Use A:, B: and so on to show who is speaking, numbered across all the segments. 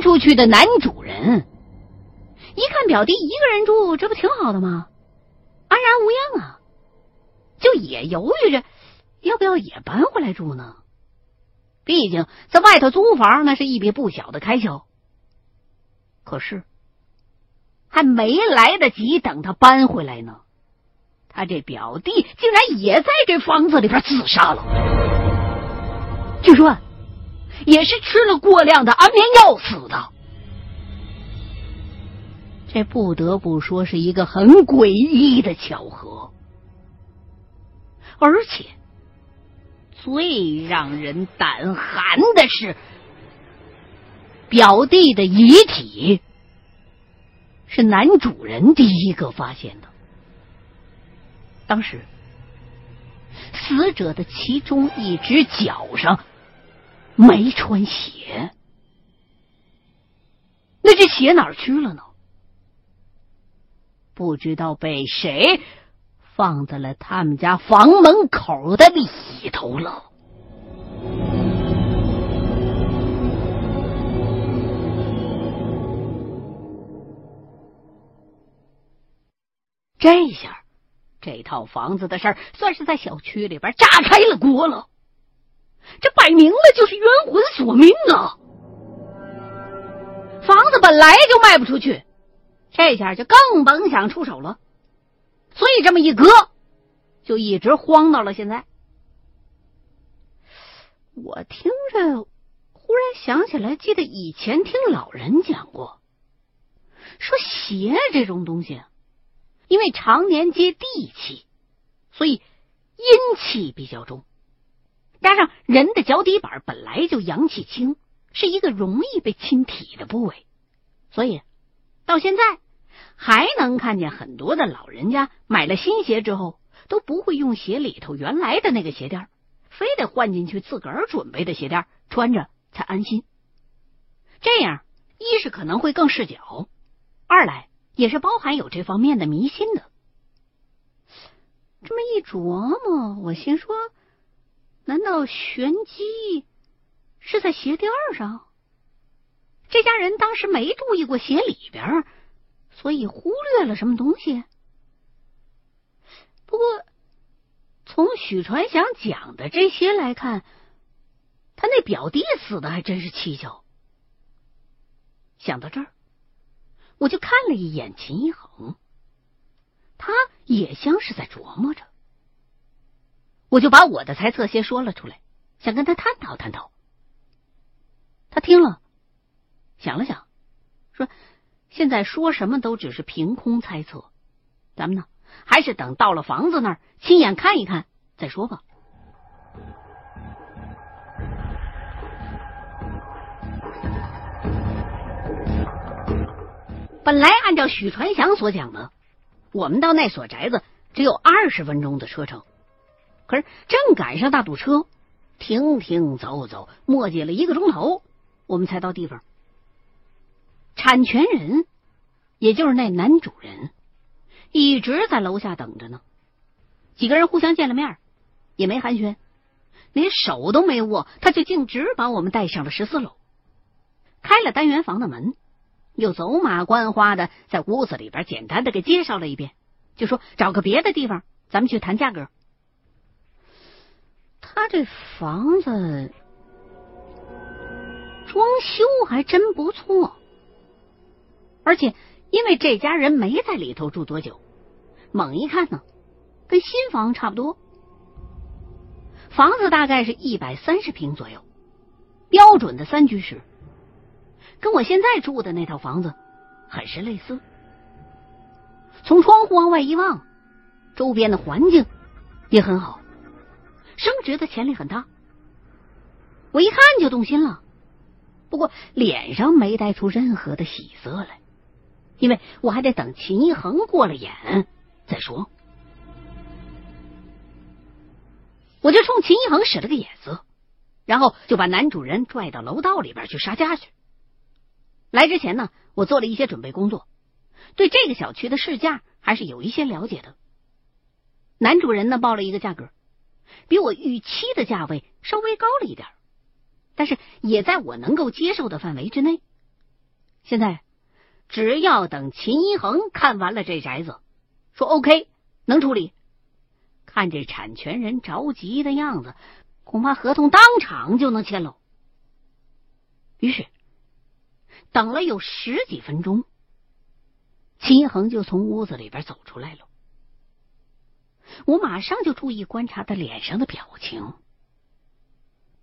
A: 出去的男主人一看表弟一个人住，这不挺好的吗？安然无恙啊，就也犹豫着要不要也搬回来住呢。毕竟在外头租房那是一笔不小的开销。可是还没来得及等他搬回来呢，他这表弟竟然也在这房子里边自杀了。据说啊也是吃了过量的安眠药死的。这不得不说是一个很诡异的巧合，而且。最让人胆寒的是，表弟的遗体是男主人第一个发现的。当时，死者的其中一只脚上没穿鞋，那这鞋哪儿去了呢？不知道被谁。放在了他们家房门口的里头了。这下，这套房子的事儿算是在小区里边炸开了锅了。这摆明了就是冤魂索命啊！房子本来就卖不出去，这下就更甭想出手了。所以这么一搁，就一直慌到了现在。我听着，忽然想起来，记得以前听老人讲过，说鞋这种东西，因为常年接地气，所以阴气比较重，加上人的脚底板本来就阳气轻，是一个容易被侵体的部位，所以到现在。还能看见很多的老人家买了新鞋之后都不会用鞋里头原来的那个鞋垫，非得换进去自个儿准备的鞋垫穿着才安心。这样一是可能会更视脚，二来也是包含有这方面的迷信的。这么一琢磨，我心说：难道玄机是在鞋垫上？这家人当时没注意过鞋里边。所以忽略了什么东西？不过从许传祥讲的这些来看，他那表弟死的还真是蹊跷。想到这儿，我就看了一眼秦一恒，他也像是在琢磨着。我就把我的猜测先说了出来，想跟他探讨探讨。他听了，想了想，说。现在说什么都只是凭空猜测，咱们呢还是等到了房子那儿亲眼看一看再说吧。本来按照许传祥所讲的，我们到那所宅子只有二十分钟的车程，可是正赶上大堵车，停停走走，磨叽了一个钟头，我们才到地方。产权人，也就是那男主人，一直在楼下等着呢。几个人互相见了面，也没寒暄，连手都没握，他就径直把我们带上了十四楼，开了单元房的门，又走马观花的在屋子里边简单的给介绍了一遍，就说找个别的地方，咱们去谈价格。他这房子装修还真不错。而且，因为这家人没在里头住多久，猛一看呢，跟新房差不多。房子大概是一百三十平左右，标准的三居室，跟我现在住的那套房子很是类似。从窗户往外一望，周边的环境也很好，升值的潜力很大。我一看就动心了，不过脸上没带出任何的喜色来。因为我还得等秦一恒过了眼再说，我就冲秦一恒使了个眼色，然后就把男主人拽到楼道里边去杀价去。来之前呢，我做了一些准备工作，对这个小区的市价还是有一些了解的。男主人呢报了一个价格，比我预期的价位稍微高了一点，但是也在我能够接受的范围之内。现在只要等秦一恒看完了这宅子，说 OK 能处理。看这产权人着急的样子，恐怕合同当场就能签喽。于是等了有十几分钟，秦一恒就从屋子里边走出来了。我马上就注意观察他脸上的表情，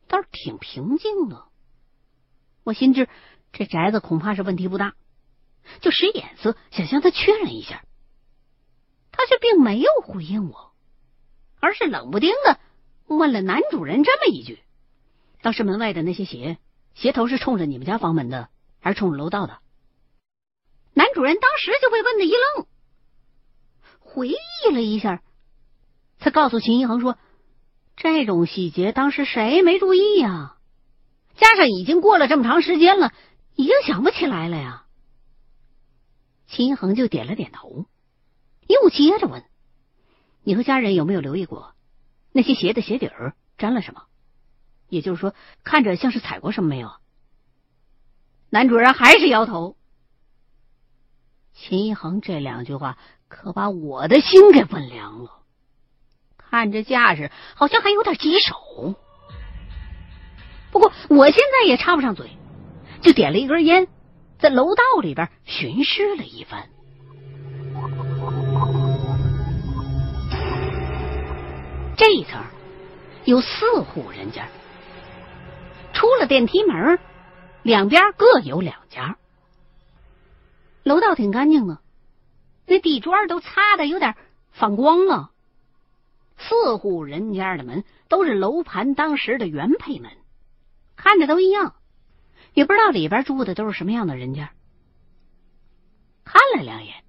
A: 倒是挺平静的。我心知这宅子恐怕是问题不大，就使眼色想向他确认一下，他却并没有回应我，而是冷不丁的问了男主人这么一句：“当时门外的那些鞋，鞋头是冲着你们家房门的，还是冲着楼道的？”男主人当时就被问的一愣，回忆了一下。他告诉秦一恒说：“这种细节当时谁没注意呀？加上已经过了这么长时间了，已经想不起来了呀。”秦一恒就点了点头，又接着问：“你和家人有没有留意过那些鞋的鞋底儿沾了什么？也就是说，看着像是踩过什么没有？”男主人还是摇头。秦一恒这两句话可把我的心给问凉了。看这架势，好像还有点棘手。不过我现在也插不上嘴，就点了一根烟，在楼道里边巡视了一番。这一层有四户人家，出了电梯门，两边各有两家。楼道挺干净的，那地砖都擦的有点反光了。四户人家的门都是楼盘当时的原配门，看着都一样，也不知道里边住的都是什么样的人家。看了两眼，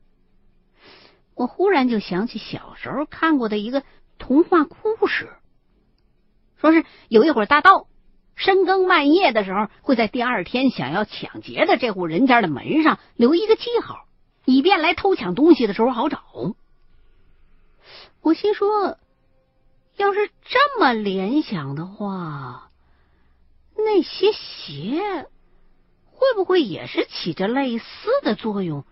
A: 我忽然就想起小时候看过的一个童话故事，说是有一伙大盗深更半夜的时候，会在第二天想要抢劫的这户人家的门上留一个记号，以便来偷抢东西的时候好找。我心说。要是这么联想的话，那些鞋会不会也是起着类似的作用？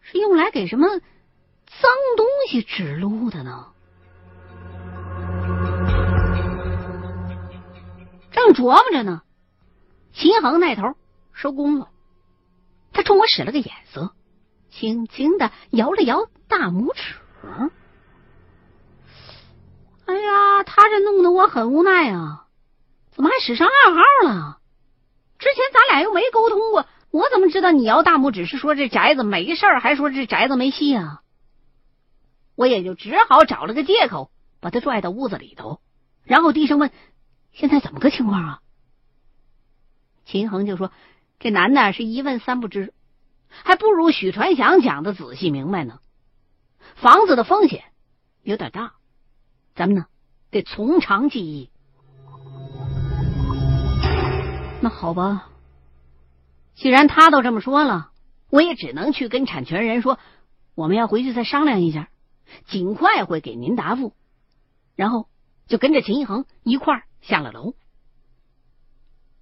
A: 是用来给什么脏东西指路的呢？正琢磨着呢，秦恒那头收工了，他冲我使了个眼色，轻轻的摇了摇大拇指。哎呀，他这弄得我很无奈啊！怎么还使上暗号了？之前咱俩又没沟通过，我怎么知道你摇大拇指是说这宅子没事，还说这宅子没戏啊？我也就只好找了个借口，把他拽到屋子里头，然后低声问：“现在怎么个情况啊？”秦恒就说：“这男的是一问三不知，还不如许传祥讲的仔细明白呢。房子的风险有点大。”咱们呢，得从长计议。那好吧，既然他都这么说了，我也只能去跟产权人说，我们要回去再商量一下，尽快会给您答复。然后就跟着秦一恒一块儿下了楼。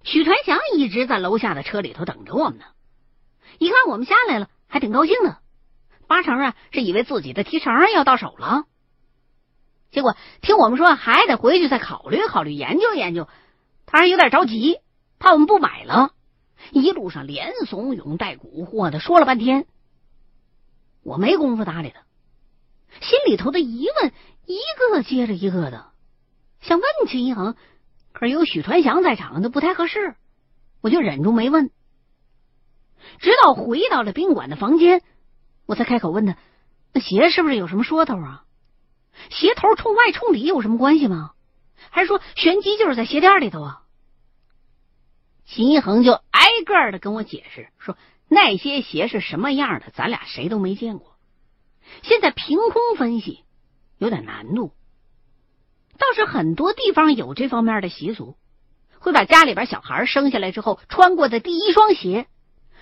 A: 许传祥一直在楼下的车里头等着我们呢，一看我们下来了，还挺高兴的，八成啊是以为自己的提成要到手了。结果听我们说还得回去再考虑考虑研究研究，他还有点着急，怕我们不买了。一路上连怂恿带蛊惑的说了半天，我没工夫搭理他，心里头的疑问一个接着一个的，想问秦一恒，可是有许传祥在场，那不太合适，我就忍住没问。直到回到了宾馆的房间，我才开口问他：“那鞋是不是有什么说头啊？”鞋头冲外冲里有什么关系吗？还是说玄机就是在鞋垫里头啊？秦一恒就挨个的跟我解释说，那些鞋是什么样的，咱俩谁都没见过。现在凭空分析有点难度，倒是很多地方有这方面的习俗，会把家里边小孩生下来之后穿过的第一双鞋，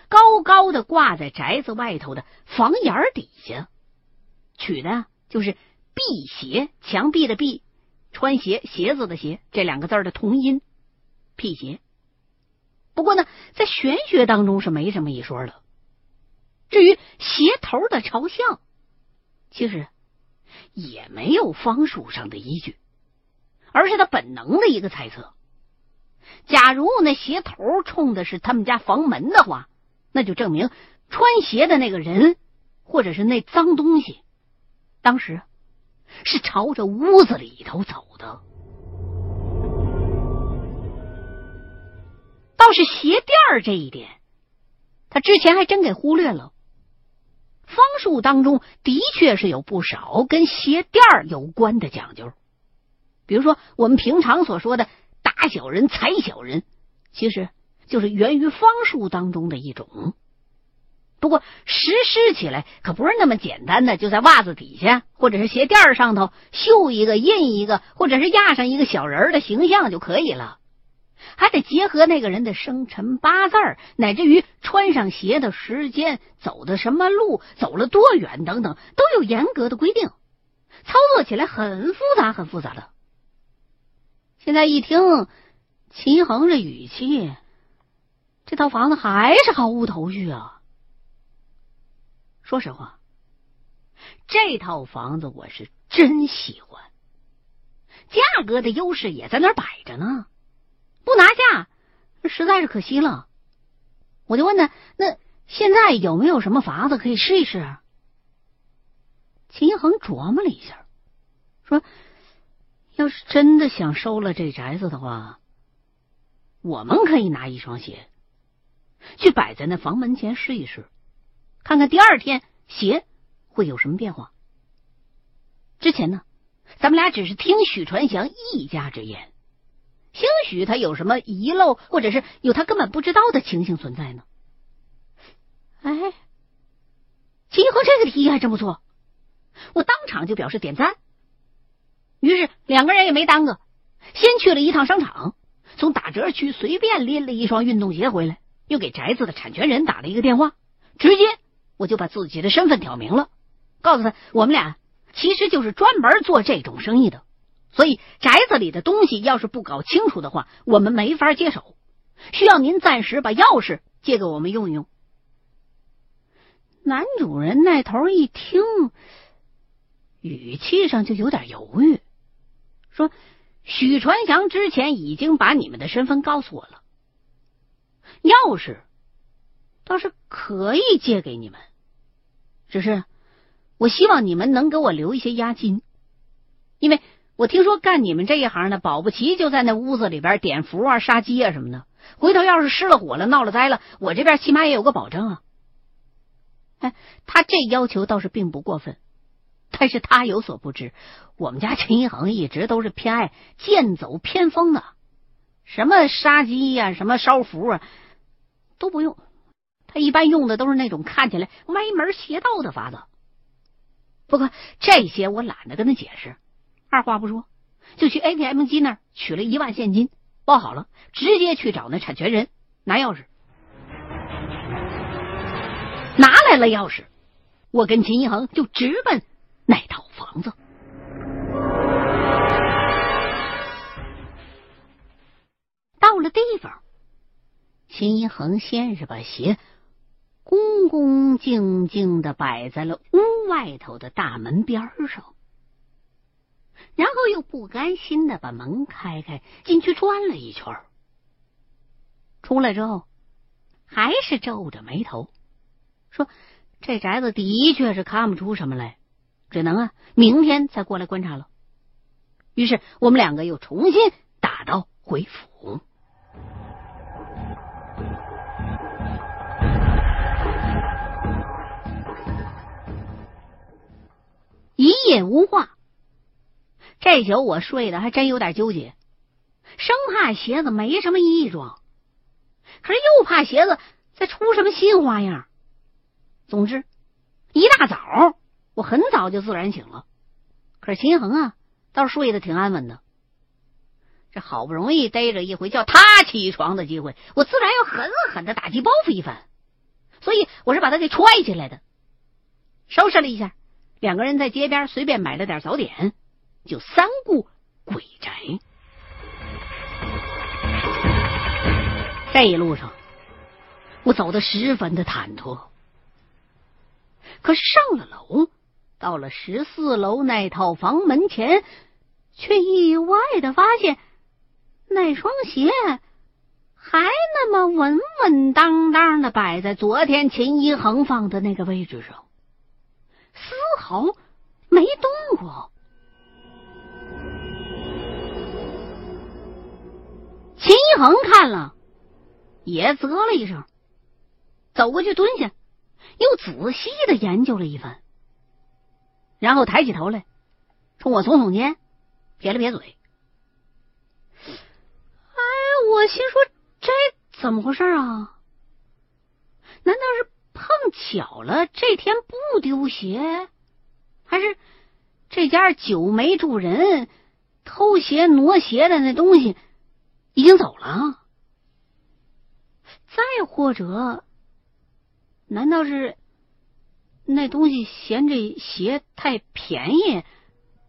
A: 高高的挂在宅子外头的房檐底下，取的就是。辟邪，墙壁的壁，穿鞋，鞋子的鞋，这两个字的同音，辟邪。不过呢，在玄学当中是没什么一说的，至于鞋头的朝向，其实也没有方术上的依据，而是他本能的一个猜测。假如那鞋头冲的是他们家房门的话，那就证明穿鞋的那个人或者是那脏东西，当时是朝着屋子里头走的。倒是鞋垫儿这一点，他之前还真给忽略了。方术当中的确是有不少跟鞋垫儿有关的讲究，比如说我们平常所说的“打小人、踩小人”，其实就是源于方术当中的一种。不过实施起来可不是那么简单的，就在袜子底下或者是鞋垫上头绣一个、印一个，或者是压上一个小人的形象就可以了。还得结合那个人的生辰八字，乃至于穿上鞋的时间、走的什么路、走了多远等等，都有严格的规定。操作起来很复杂，很复杂的。现在一听秦恒这语气，这套房子还是毫无头绪啊。说实话，这套房子我是真喜欢，价格的优势也在那儿摆着呢。不拿下，实在是可惜了。我就问他，那现在有没有什么法子可以试一试？秦恒琢磨了一下，说：“要是真的想收了这宅子的话，我们可以拿一双鞋去摆在那房门前试一试，看看第二天鞋会有什么变化。之前呢，咱们俩只是听许传祥一家之言。”兴许他有什么遗漏，或者是有他根本不知道的情形存在呢？哎，秦和这个提议还真不错，我当场就表示点赞。于是两个人也没耽搁，先去了一趟商场，从打折区随便拎了一双运动鞋回来，又给宅子的产权人打了一个电话，直接我就把自己的身份挑明了，告诉他我们俩其实就是专门做这种生意的。所以宅子里的东西要是不搞清楚的话，我们没法接手。需要您暂时把钥匙借给我们用一用。男主人那头一听，语气上就有点犹豫，说：“许传祥之前已经把你们的身份告诉我了，钥匙倒是可以借给你们，只是我希望你们能给我留一些押金，因为。”我听说干你们这一行的，保不齐就在那屋子里边点符啊、杀鸡啊什么的。回头要是失了火了、闹了灾了，我这边起码也有个保证啊。哎，他这要求倒是并不过分，但是他有所不知，我们家陈一恒一直都是偏爱剑走偏锋的，什么杀鸡呀、什么烧符啊都不用，他一般用的都是那种看起来歪门邪道的法子。不过这些我懒得跟他解释。二话不说，就去 ATM 机那儿取了一万现金，包好了，直接去找那产权人拿钥匙。拿来了钥匙，我跟秦一恒就直奔那套房子。到了地方，秦一恒先是把鞋恭恭敬敬的摆在了屋外头的大门边上。然后又不甘心的把门开开，进去转了一圈，出来之后还是皱着眉头说：“这宅子的确是看不出什么来，只能啊明天再过来观察了。”于是我们两个又重新打道回府，一夜无话。这宿我睡的还真有点纠结，生怕鞋子没什么异状，可是又怕鞋子再出什么新花样。总之，一大早我很早就自然醒了，可是秦恒啊倒睡得挺安稳的。这好不容易逮着一回叫他起床的机会，我自然要狠狠的打击报复一番，所以我是把他给踹起来的。收拾了一下，两个人在街边随便买了点早点。就三顾鬼宅，这一路上我走的十分的忐忑，可上了楼，到了十四楼那套房门前，却意外的发现那双鞋还那么稳稳当当的摆在昨天秦一恒放的那个位置上，毫没动过。秦一恒看了，也啧了一声，走过去蹲下。又仔细的研究了一番，然后抬起头来，冲我耸耸肩，撇了撇嘴。哎，我心说这怎么回事啊？难道是碰巧了这天不丢鞋，但是这家久没住人，偷鞋挪鞋的那东西已经走了？再或者？难道是那东西嫌这鞋太便宜，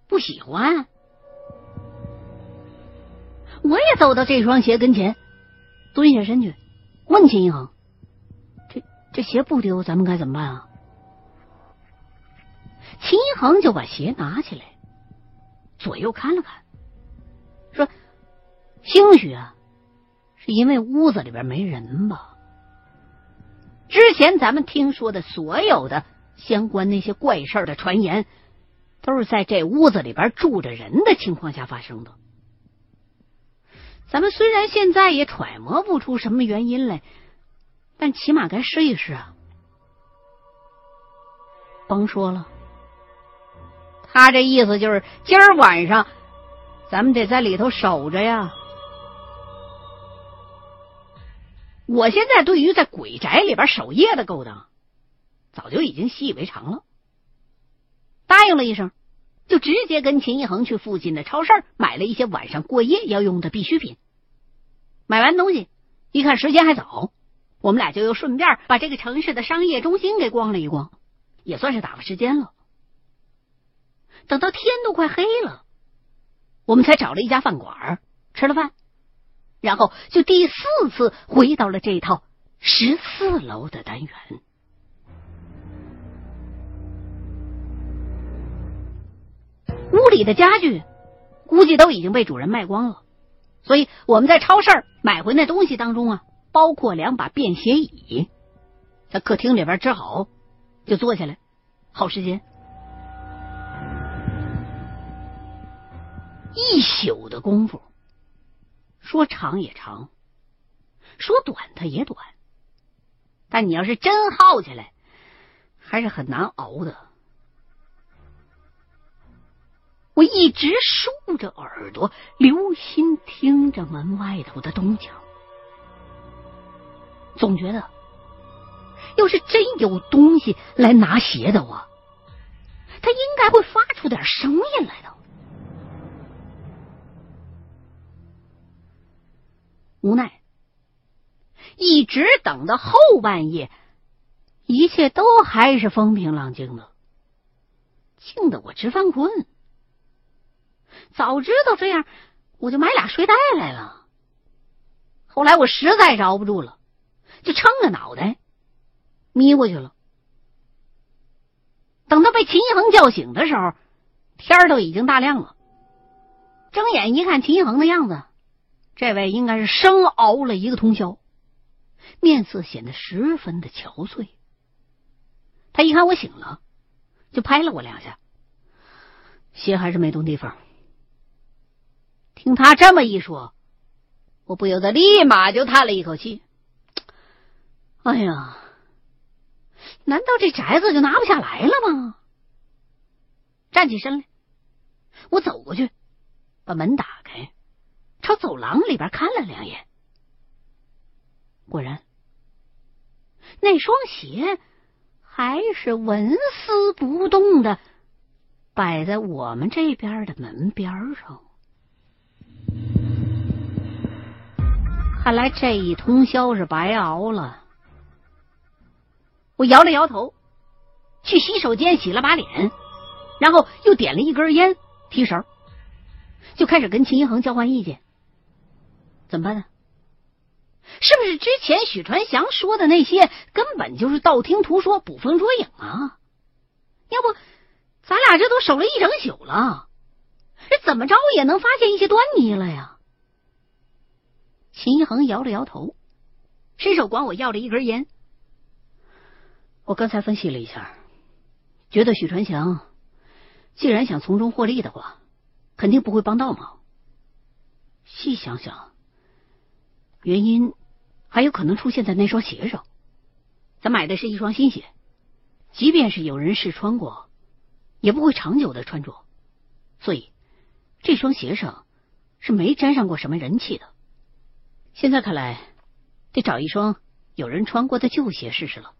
A: 不喜欢？我也走到这双鞋跟前，蹲下身去问秦一恒：“这这鞋不丢，咱们该怎么办啊？”秦一恒就把鞋拿起来，左右看了看，说：“兴许啊，是因为屋子里边没人吧。”之前咱们听说的所有的相关那些怪事的传言，都是在这屋子里边住着人的情况下发生的。咱们虽然现在也揣摩不出什么原因来，但起码该试一试啊！甭说了，他这意思就是今儿晚上咱们得在里头守着呀。我现在对于在鬼宅里边守夜的勾当，早就已经习以为常了。答应了一声，就直接跟秦一恒去附近的超市买了一些晚上过夜要用的必需品。买完东西，一看时间还早，我们俩就又顺便把这个城市的商业中心给逛了一逛，也算是打发时间了。等到天都快黑了，我们才找了一家饭馆吃了饭。然后就第四次回到了这套十四楼的单元。屋里的家具估计都已经被主人卖光了，所以我们在超市买回那东西当中啊，包括两把便携椅，在客厅里边支好就坐下来耗时间。一宿的功夫。说长也长，说短它也短，但你要是真耗起来，还是很难熬的。我一直竖着耳朵，留心听着门外头的动静，总觉得，要是真有东西来拿鞋的话，他应该会发出点声音来的。无奈，一直等到后半夜，一切都还是风平浪静的，静得我直犯困。早知道这样，我就买俩睡袋来了。后来我实在着不住了，就撑着脑袋眯过去了。等到被秦一恒叫醒的时候，天都已经大亮了。睁眼一看，秦一恒的样子。这位应该是生熬了一个通宵，面色显得十分的憔悴。他一看我醒了，就拍了我两下，鞋还是没动地方。听他这么一说，我不由得立马就叹了一口气：“哎呀，难道这宅子就拿不下来了吗？”站起身来，我走过去，把门打开。朝走廊里边看了两眼，果然，那双鞋还是纹丝不动的摆在我们这边的门边上。看来这一通宵是白熬了。我摇了摇头，去洗手间洗了把脸，然后又点了一根烟，提神，就开始跟秦一恒交换意见。怎么办呢？是不是之前许传祥说的那些根本就是道听途说、捕风捉影啊？要不咱俩这都守了一整宿了，这怎么着也能发现一些端倪了呀？秦一恒摇了摇头，伸手管我要了一根烟。我刚才分析了一下，觉得许传祥既然想从中获利的话，肯定不会帮倒忙。细想想，原因还有可能出现在那双鞋上。咱买的是一双新鞋，即便是有人试穿过，也不会长久的穿着，所以这双鞋上是没沾上过什么人气的。现在看来，得找一双有人穿过的旧鞋试试了。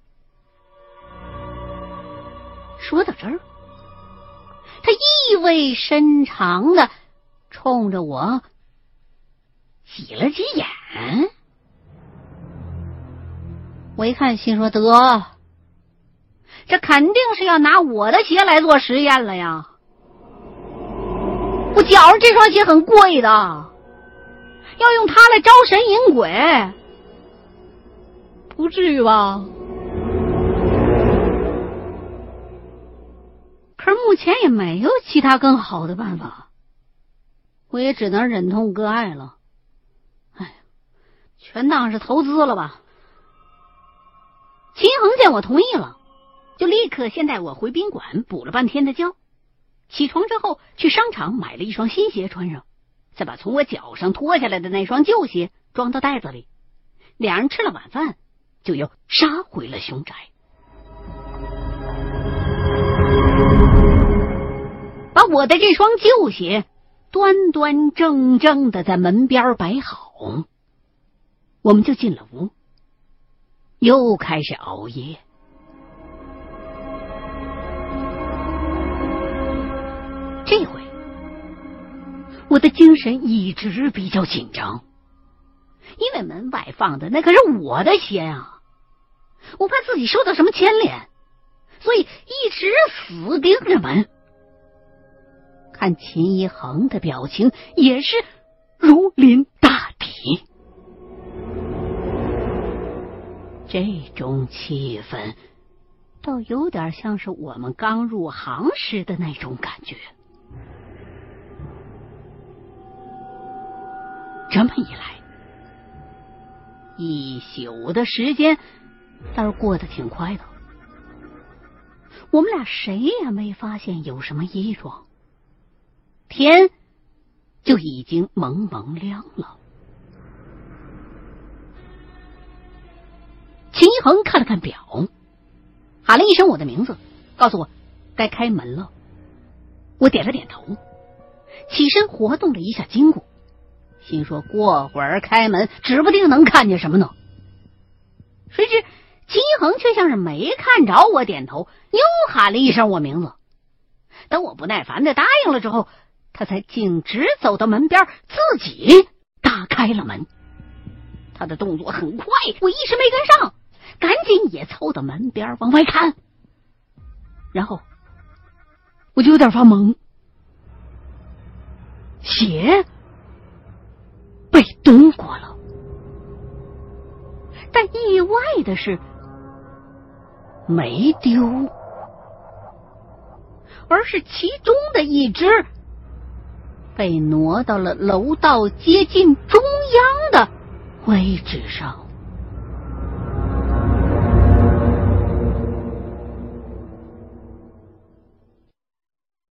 A: 说到这儿，他意味深长的冲着我挤了挤眼。我一看，心说得，这肯定是要拿我的鞋来做实验了呀！我觉着这双鞋很贵的，要用它来招神引鬼，不至于吧？可是目前也没有其他更好的办法，我也只能忍痛割爱了。全当是投资了吧。秦恒见我同意了，就立刻先带我回宾馆补了半天的觉。起床之后，去商场买了一双新鞋穿上，再把从我脚上脱下来的那双旧鞋装到袋子里。两人吃了晚饭，就又杀回了凶宅，把我的这双旧鞋端端正正的在门边摆好，我们就进了屋。又开始熬夜。这回我的精神一直比较紧张，因为门外放的那可是我的鞋啊！我怕自己受到什么牵连，所以一直死盯着门。看秦一恒的表情也是如临大敌。这种气氛，倒有点像是我们刚入行时的那种感觉。这么一来，一宿的时间倒是过得挺快的。我们俩谁也没发现有什么异状，天就已经蒙蒙亮了。秦一恒看了看表，喊了一声我的名字，告诉我该开门了。我点了点头，起身活动了一下筋骨，心说过会儿开门，指不定能看见什么呢。谁知秦一恒却像是没看着我点头，又喊了一声我名字。等我不耐烦的答应了之后，他才径直走到门边，自己打开了门。他的动作很快，我一时没跟上。赶紧也凑到门边往外看，然后我就有点发懵，鞋被动过了，但意外的是没丢，而是其中的一只被挪到了楼道接近中央的位置上。